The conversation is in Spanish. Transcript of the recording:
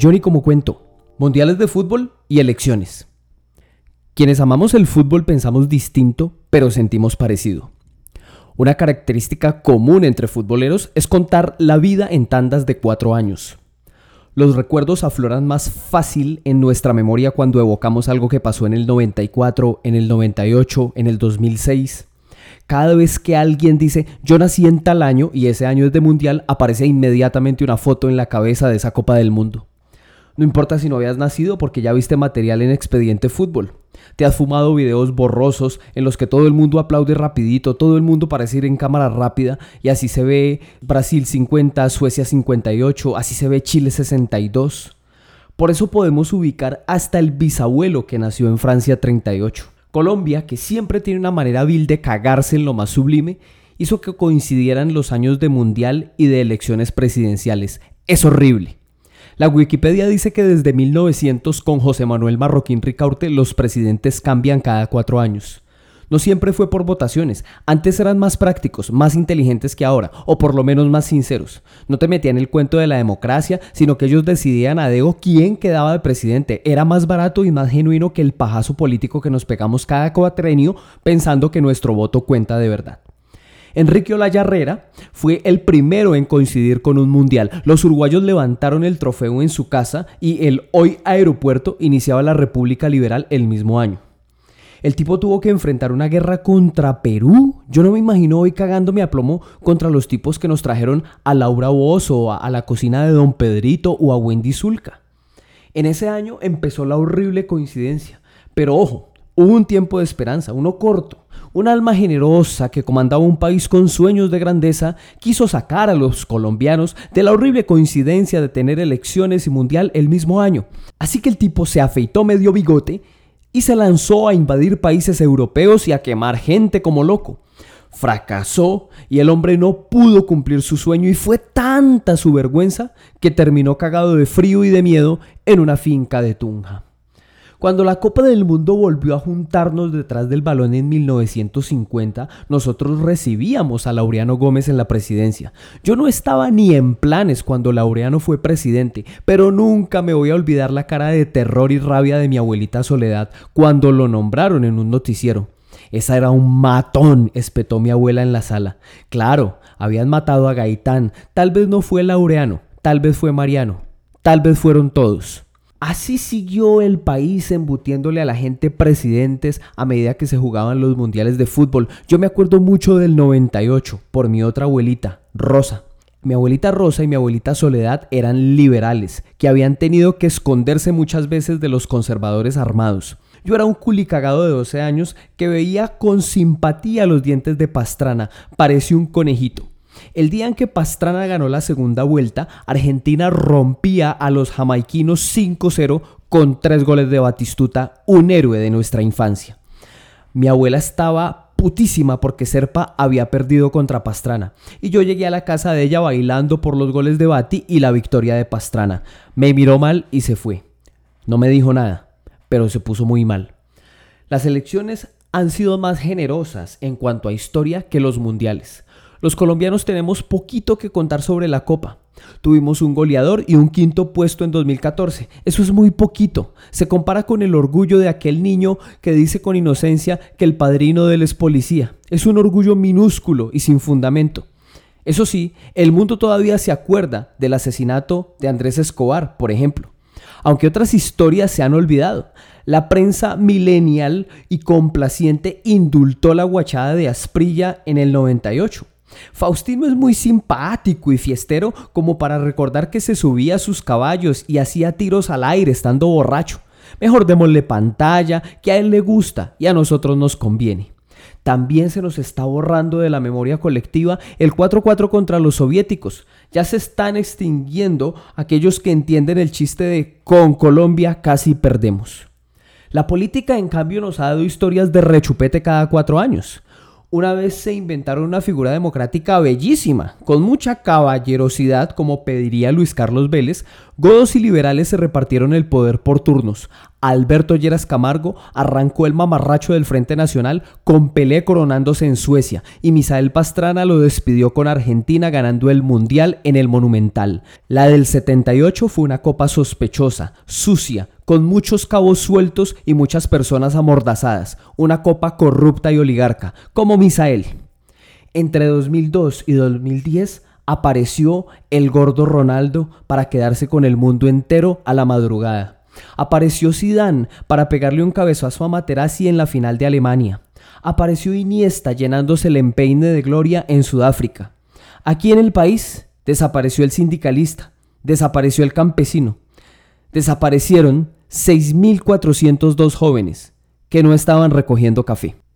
Johnny como cuento, mundiales de fútbol y elecciones. Quienes amamos el fútbol pensamos distinto, pero sentimos parecido. Una característica común entre futboleros es contar la vida en tandas de cuatro años. Los recuerdos afloran más fácil en nuestra memoria cuando evocamos algo que pasó en el 94, en el 98, en el 2006. Cada vez que alguien dice yo nací en tal año y ese año es de mundial, aparece inmediatamente una foto en la cabeza de esa Copa del Mundo. No importa si no habías nacido porque ya viste material en Expediente Fútbol. Te has fumado videos borrosos en los que todo el mundo aplaude rapidito, todo el mundo parece ir en cámara rápida y así se ve Brasil 50, Suecia 58, así se ve Chile 62. Por eso podemos ubicar hasta el bisabuelo que nació en Francia 38. Colombia, que siempre tiene una manera vil de cagarse en lo más sublime, hizo que coincidieran los años de mundial y de elecciones presidenciales. Es horrible. La Wikipedia dice que desde 1900 con José Manuel Marroquín Ricaurte los presidentes cambian cada cuatro años. No siempre fue por votaciones, antes eran más prácticos, más inteligentes que ahora, o por lo menos más sinceros. No te metían el cuento de la democracia, sino que ellos decidían a Dego quién quedaba de presidente. Era más barato y más genuino que el pajazo político que nos pegamos cada cuatrenio pensando que nuestro voto cuenta de verdad. Enrique Olaya Herrera fue el primero en coincidir con un mundial. Los uruguayos levantaron el trofeo en su casa y el hoy aeropuerto iniciaba la República Liberal el mismo año. El tipo tuvo que enfrentar una guerra contra Perú. Yo no me imagino hoy cagándome a plomo contra los tipos que nos trajeron a Laura Bozo o a, la cocina de Don Pedrito o a Wendy Zulka. En ese año empezó la horrible coincidencia. Pero ojo, un tiempo de esperanza, uno corto. Un alma generosa que comandaba un país con sueños de grandeza quiso sacar a los colombianos de la horrible coincidencia de tener elecciones y mundial el mismo año. Así que el tipo se afeitó medio bigote y se lanzó a invadir países europeos y a quemar gente como loco. Fracasó y el hombre no pudo cumplir su sueño y fue tanta su vergüenza que terminó cagado de frío y de miedo en una finca de Tunja. Cuando la Copa del Mundo volvió a juntarnos detrás del balón en 1950, nosotros recibíamos a Laureano Gómez en la presidencia. Yo no estaba ni en planes cuando Laureano fue presidente, pero nunca me voy a olvidar la cara de terror y rabia de mi abuelita Soledad cuando lo nombraron en un noticiero. Esa era un matón, espetó mi abuela en la sala. Claro, habían matado a Gaitán. Tal vez no fue Laureano, tal vez fue Mariano, tal vez fueron todos. Así siguió el país embutiéndole a la gente presidentes a medida que se jugaban los mundiales de fútbol. Yo me acuerdo mucho del 98 por mi otra abuelita, Rosa. Mi abuelita Rosa y mi abuelita Soledad eran liberales, que habían tenido que esconderse muchas veces de los conservadores armados. Yo era un culicagado de 12 años que veía con simpatía los dientes de Pastrana, parecía un conejito. El día en que Pastrana ganó la segunda vuelta, Argentina rompía a los jamaiquinos 5-0 con tres goles de Batistuta, un héroe de nuestra infancia. Mi abuela estaba putísima porque Serpa había perdido contra Pastrana. Y yo llegué a la casa de ella bailando por los goles de Bati y la victoria de Pastrana. Me miró mal y se fue. No me dijo nada, pero se puso muy mal. Las elecciones han sido más generosas en cuanto a historia que los mundiales. Los colombianos tenemos poquito que contar sobre la Copa. Tuvimos un goleador y un quinto puesto en 2014. Eso es muy poquito. Se compara con el orgullo de aquel niño que dice con inocencia que el padrino de él es policía. Es un orgullo minúsculo y sin fundamento. Eso sí, el mundo todavía se acuerda del asesinato de Andrés Escobar, por ejemplo. Aunque otras historias se han olvidado. La prensa millennial y complaciente indultó la guachada de Asprilla en el 98. Faustino es muy simpático y fiestero como para recordar que se subía a sus caballos y hacía tiros al aire estando borracho. Mejor démosle pantalla, que a él le gusta y a nosotros nos conviene. También se nos está borrando de la memoria colectiva el 4-4 contra los soviéticos. Ya se están extinguiendo aquellos que entienden el chiste de con Colombia casi perdemos. La política en cambio nos ha dado historias de rechupete cada cuatro años una vez se inventaron una figura democrática bellísima, con mucha caballerosidad, como pediría Luis Carlos Vélez, Godos y liberales se repartieron el poder por turnos. Alberto Lleras Camargo arrancó el mamarracho del Frente Nacional con Pelé coronándose en Suecia y Misael Pastrana lo despidió con Argentina ganando el Mundial en el Monumental. La del 78 fue una copa sospechosa, sucia, con muchos cabos sueltos y muchas personas amordazadas, una copa corrupta y oligarca, como Misael. Entre 2002 y 2010 apareció el gordo Ronaldo para quedarse con el mundo entero a la madrugada. Apareció Zidane para pegarle un cabezazo a Materazzi en la final de Alemania. Apareció Iniesta llenándose el empeine de gloria en Sudáfrica. Aquí en el país desapareció el sindicalista, desapareció el campesino. Desaparecieron 6.402 jóvenes que no estaban recogiendo café.